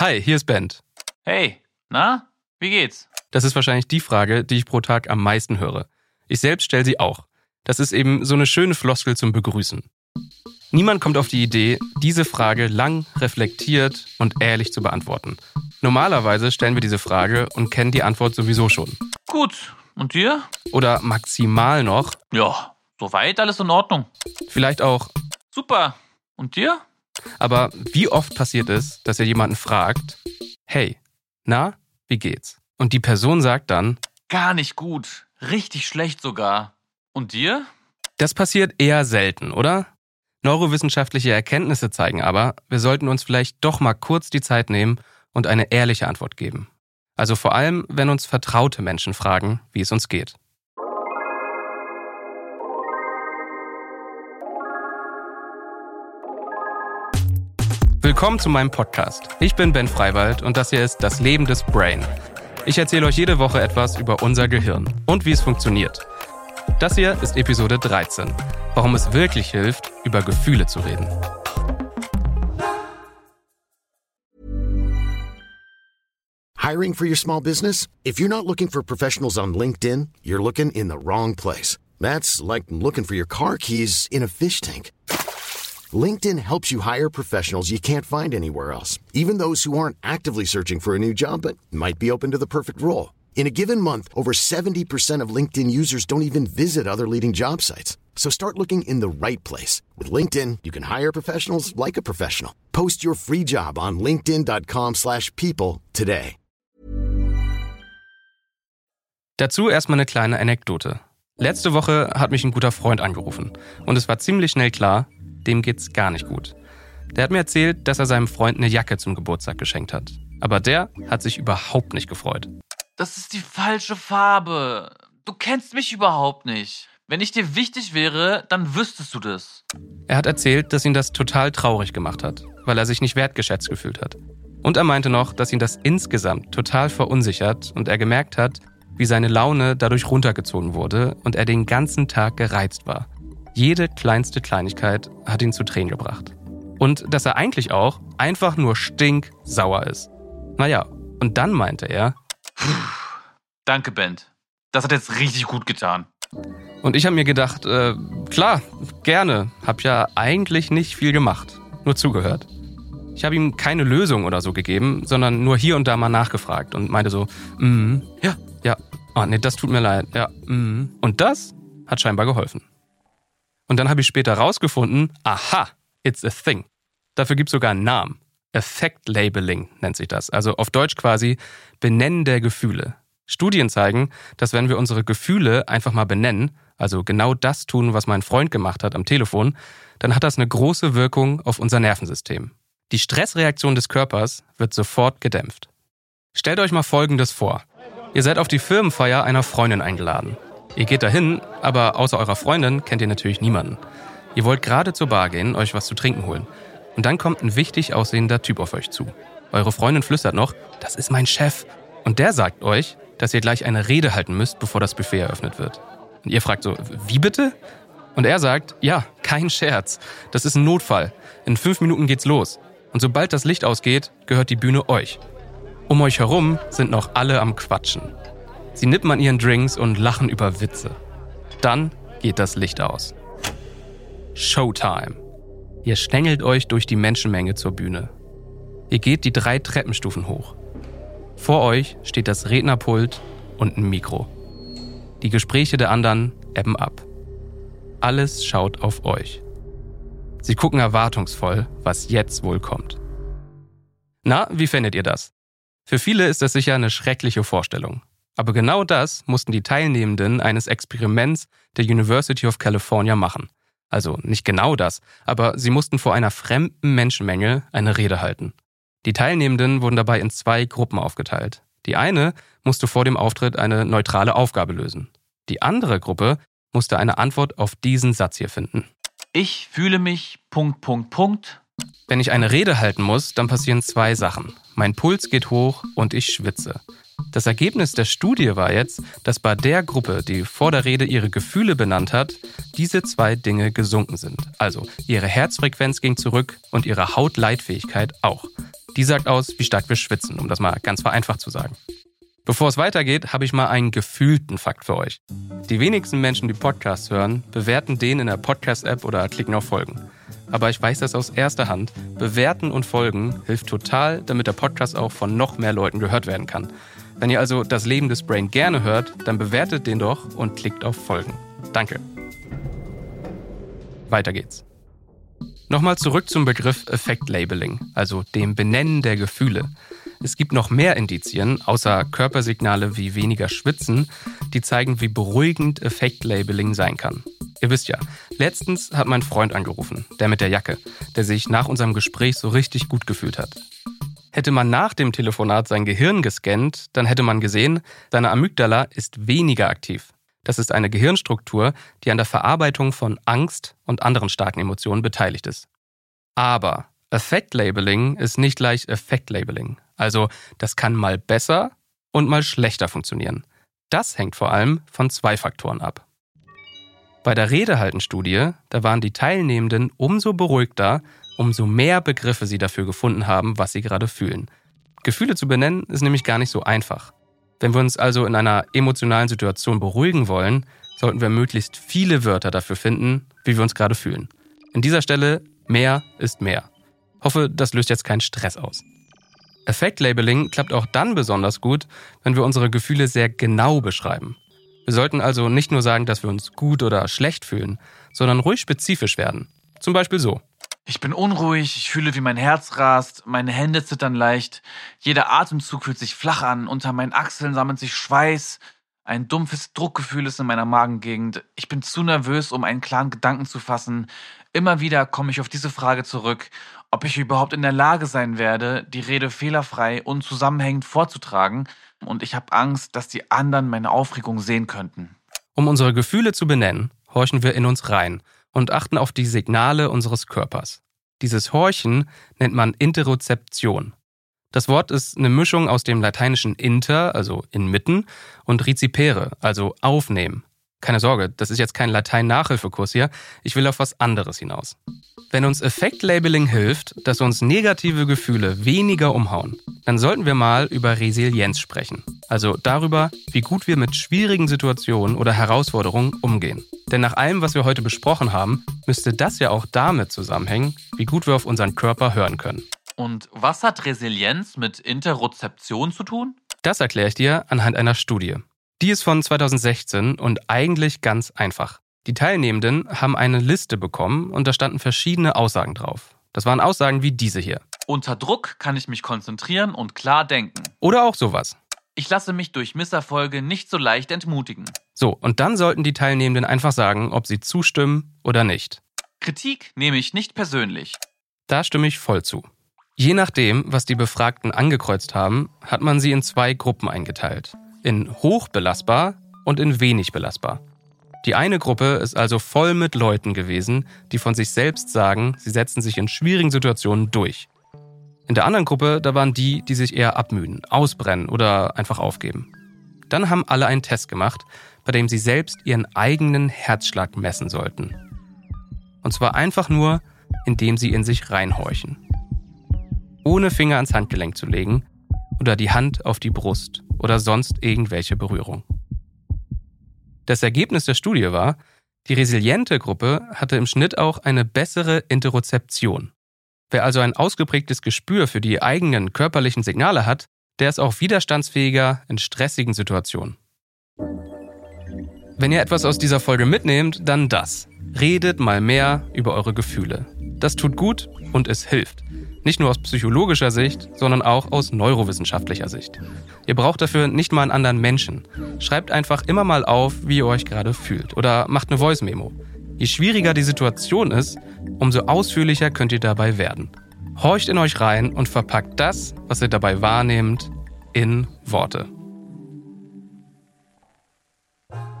Hi, hier ist Bent. Hey, na, wie geht's? Das ist wahrscheinlich die Frage, die ich pro Tag am meisten höre. Ich selbst stelle sie auch. Das ist eben so eine schöne Floskel zum Begrüßen. Niemand kommt auf die Idee, diese Frage lang, reflektiert und ehrlich zu beantworten. Normalerweise stellen wir diese Frage und kennen die Antwort sowieso schon. Gut, und dir? Oder maximal noch. Ja, soweit alles in Ordnung. Vielleicht auch. Super. Und dir? Aber wie oft passiert es, dass ihr jemanden fragt, hey, na, wie geht's? Und die Person sagt dann, gar nicht gut, richtig schlecht sogar. Und dir? Das passiert eher selten, oder? Neurowissenschaftliche Erkenntnisse zeigen aber, wir sollten uns vielleicht doch mal kurz die Zeit nehmen und eine ehrliche Antwort geben. Also vor allem, wenn uns vertraute Menschen fragen, wie es uns geht. Willkommen zu meinem Podcast. Ich bin Ben Freiwald und das hier ist Das Leben des Brain. Ich erzähle euch jede Woche etwas über unser Gehirn und wie es funktioniert. Das hier ist Episode 13. Warum es wirklich hilft, über Gefühle zu reden. Hiring for your small business? If you're not looking for professionals on LinkedIn, you're looking in the wrong place. That's like looking for your car keys in a fish tank. LinkedIn helps you hire professionals you can't find anywhere else, even those who aren't actively searching for a new job but might be open to the perfect role. In a given month, over 70% of LinkedIn users don't even visit other leading job sites. So start looking in the right place. With LinkedIn, you can hire professionals like a professional. Post your free job on linkedin.com slash people today. Dazu erstmal eine kleine Anekdote. Letzte Woche hat mich ein guter Freund angerufen und es war ziemlich schnell klar, dem geht's gar nicht gut. Der hat mir erzählt, dass er seinem Freund eine Jacke zum Geburtstag geschenkt hat. Aber der hat sich überhaupt nicht gefreut. Das ist die falsche Farbe. Du kennst mich überhaupt nicht. Wenn ich dir wichtig wäre, dann wüsstest du das. Er hat erzählt, dass ihn das total traurig gemacht hat, weil er sich nicht wertgeschätzt gefühlt hat. Und er meinte noch, dass ihn das insgesamt total verunsichert und er gemerkt hat, wie seine Laune dadurch runtergezogen wurde und er den ganzen Tag gereizt war. Jede kleinste Kleinigkeit hat ihn zu Tränen gebracht. Und dass er eigentlich auch einfach nur stinksauer ist. Naja, und dann meinte er, Danke, Bent. Das hat jetzt richtig gut getan. Und ich habe mir gedacht, äh, klar, gerne. Hab ja eigentlich nicht viel gemacht, nur zugehört. Ich habe ihm keine Lösung oder so gegeben, sondern nur hier und da mal nachgefragt und meinte so, mm, ja, ja, oh nee, das tut mir leid, ja, mm. Und das hat scheinbar geholfen. Und dann habe ich später rausgefunden, aha, it's a thing. Dafür gibt es sogar einen Namen. Effect Labeling nennt sich das. Also auf Deutsch quasi Benennen der Gefühle. Studien zeigen, dass wenn wir unsere Gefühle einfach mal benennen, also genau das tun, was mein Freund gemacht hat am Telefon, dann hat das eine große Wirkung auf unser Nervensystem. Die Stressreaktion des Körpers wird sofort gedämpft. Stellt euch mal Folgendes vor. Ihr seid auf die Firmenfeier einer Freundin eingeladen. Ihr geht dahin, aber außer eurer Freundin kennt ihr natürlich niemanden. Ihr wollt gerade zur Bar gehen, euch was zu trinken holen. Und dann kommt ein wichtig aussehender Typ auf euch zu. Eure Freundin flüstert noch, das ist mein Chef. Und der sagt euch, dass ihr gleich eine Rede halten müsst, bevor das Buffet eröffnet wird. Und ihr fragt so, wie bitte? Und er sagt, ja, kein Scherz. Das ist ein Notfall. In fünf Minuten geht's los. Und sobald das Licht ausgeht, gehört die Bühne euch. Um euch herum sind noch alle am Quatschen. Sie nippen an ihren Drinks und lachen über Witze. Dann geht das Licht aus. Showtime. Ihr schlängelt euch durch die Menschenmenge zur Bühne. Ihr geht die drei Treppenstufen hoch. Vor euch steht das Rednerpult und ein Mikro. Die Gespräche der anderen ebben ab. Alles schaut auf euch. Sie gucken erwartungsvoll, was jetzt wohl kommt. Na, wie findet ihr das? Für viele ist das sicher eine schreckliche Vorstellung. Aber genau das mussten die Teilnehmenden eines Experiments der University of California machen. Also nicht genau das, aber sie mussten vor einer fremden Menschenmenge eine Rede halten. Die Teilnehmenden wurden dabei in zwei Gruppen aufgeteilt. Die eine musste vor dem Auftritt eine neutrale Aufgabe lösen. Die andere Gruppe musste eine Antwort auf diesen Satz hier finden. Ich fühle mich Punkt, Punkt, Punkt. Wenn ich eine Rede halten muss, dann passieren zwei Sachen. Mein Puls geht hoch und ich schwitze. Das Ergebnis der Studie war jetzt, dass bei der Gruppe, die vor der Rede ihre Gefühle benannt hat, diese zwei Dinge gesunken sind. Also ihre Herzfrequenz ging zurück und ihre Hautleitfähigkeit auch. Die sagt aus, wie stark wir schwitzen, um das mal ganz vereinfacht zu sagen. Bevor es weitergeht, habe ich mal einen gefühlten Fakt für euch. Die wenigsten Menschen, die Podcasts hören, bewerten den in der Podcast-App oder klicken auf Folgen. Aber ich weiß das aus erster Hand. Bewerten und folgen hilft total, damit der Podcast auch von noch mehr Leuten gehört werden kann. Wenn ihr also das Leben des Brain gerne hört, dann bewertet den doch und klickt auf Folgen. Danke. Weiter geht's. Nochmal zurück zum Begriff Effektlabeling, also dem Benennen der Gefühle. Es gibt noch mehr Indizien, außer Körpersignale wie weniger Schwitzen, die zeigen, wie beruhigend Effektlabeling sein kann. Ihr wisst ja, letztens hat mein Freund angerufen, der mit der Jacke, der sich nach unserem Gespräch so richtig gut gefühlt hat. Hätte man nach dem Telefonat sein Gehirn gescannt, dann hätte man gesehen, seine Amygdala ist weniger aktiv. Das ist eine Gehirnstruktur, die an der Verarbeitung von Angst und anderen starken Emotionen beteiligt ist. Aber Effektlabeling ist nicht gleich Effektlabeling. Also das kann mal besser und mal schlechter funktionieren. Das hängt vor allem von zwei Faktoren ab. Bei der Redehaltenstudie, da waren die Teilnehmenden umso beruhigter, umso mehr Begriffe sie dafür gefunden haben, was sie gerade fühlen. Gefühle zu benennen ist nämlich gar nicht so einfach. Wenn wir uns also in einer emotionalen Situation beruhigen wollen, sollten wir möglichst viele Wörter dafür finden, wie wir uns gerade fühlen. In dieser Stelle mehr ist mehr. Hoffe, das löst jetzt keinen Stress aus. Effektlabeling klappt auch dann besonders gut, wenn wir unsere Gefühle sehr genau beschreiben. Wir sollten also nicht nur sagen, dass wir uns gut oder schlecht fühlen, sondern ruhig spezifisch werden. Zum Beispiel so. Ich bin unruhig, ich fühle, wie mein Herz rast, meine Hände zittern leicht, jeder Atemzug fühlt sich flach an, unter meinen Achseln sammelt sich Schweiß, ein dumpfes Druckgefühl ist in meiner Magengegend, ich bin zu nervös, um einen klaren Gedanken zu fassen. Immer wieder komme ich auf diese Frage zurück, ob ich überhaupt in der Lage sein werde, die Rede fehlerfrei und zusammenhängend vorzutragen, und ich habe Angst, dass die anderen meine Aufregung sehen könnten. Um unsere Gefühle zu benennen, horchen wir in uns rein und achten auf die Signale unseres Körpers. Dieses Horchen nennt man Interozeption. Das Wort ist eine Mischung aus dem lateinischen inter, also inmitten, und recipere, also aufnehmen. Keine Sorge, das ist jetzt kein Latein-Nachhilfekurs hier. Ich will auf was anderes hinaus. Wenn uns Effektlabeling hilft, dass uns negative Gefühle weniger umhauen, dann sollten wir mal über Resilienz sprechen. Also darüber, wie gut wir mit schwierigen Situationen oder Herausforderungen umgehen. Denn nach allem, was wir heute besprochen haben, müsste das ja auch damit zusammenhängen, wie gut wir auf unseren Körper hören können. Und was hat Resilienz mit Interozeption zu tun? Das erkläre ich dir anhand einer Studie. Die ist von 2016 und eigentlich ganz einfach. Die Teilnehmenden haben eine Liste bekommen und da standen verschiedene Aussagen drauf. Das waren Aussagen wie diese hier. Unter Druck kann ich mich konzentrieren und klar denken. Oder auch sowas. Ich lasse mich durch Misserfolge nicht so leicht entmutigen. So, und dann sollten die Teilnehmenden einfach sagen, ob sie zustimmen oder nicht. Kritik nehme ich nicht persönlich. Da stimme ich voll zu. Je nachdem, was die Befragten angekreuzt haben, hat man sie in zwei Gruppen eingeteilt in hoch belastbar und in wenig belastbar. Die eine Gruppe ist also voll mit Leuten gewesen, die von sich selbst sagen, sie setzen sich in schwierigen Situationen durch. In der anderen Gruppe, da waren die, die sich eher abmühen, ausbrennen oder einfach aufgeben. Dann haben alle einen Test gemacht, bei dem sie selbst ihren eigenen Herzschlag messen sollten. Und zwar einfach nur, indem sie in sich reinhorchen. Ohne Finger ans Handgelenk zu legen oder die Hand auf die Brust oder sonst irgendwelche Berührung. Das Ergebnis der Studie war, die resiliente Gruppe hatte im Schnitt auch eine bessere Interozeption. Wer also ein ausgeprägtes Gespür für die eigenen körperlichen Signale hat, der ist auch widerstandsfähiger in stressigen Situationen. Wenn ihr etwas aus dieser Folge mitnehmt, dann das. Redet mal mehr über eure Gefühle. Das tut gut und es hilft. Nicht nur aus psychologischer Sicht, sondern auch aus neurowissenschaftlicher Sicht. Ihr braucht dafür nicht mal einen anderen Menschen. Schreibt einfach immer mal auf, wie ihr euch gerade fühlt oder macht eine Voice-Memo. Je schwieriger die Situation ist, umso ausführlicher könnt ihr dabei werden. Horcht in euch rein und verpackt das, was ihr dabei wahrnehmt, in Worte.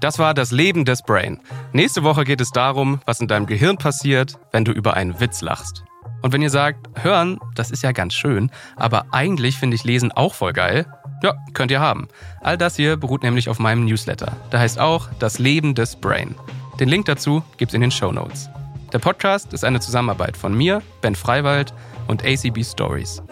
Das war das Leben des Brain. Nächste Woche geht es darum, was in deinem Gehirn passiert, wenn du über einen Witz lachst. Und wenn ihr sagt, hören, das ist ja ganz schön, aber eigentlich finde ich Lesen auch voll geil, ja, könnt ihr haben. All das hier beruht nämlich auf meinem Newsletter. Der heißt auch Das Leben des Brain. Den Link dazu gibt's in den Show Notes. Der Podcast ist eine Zusammenarbeit von mir, Ben Freiwald und ACB Stories.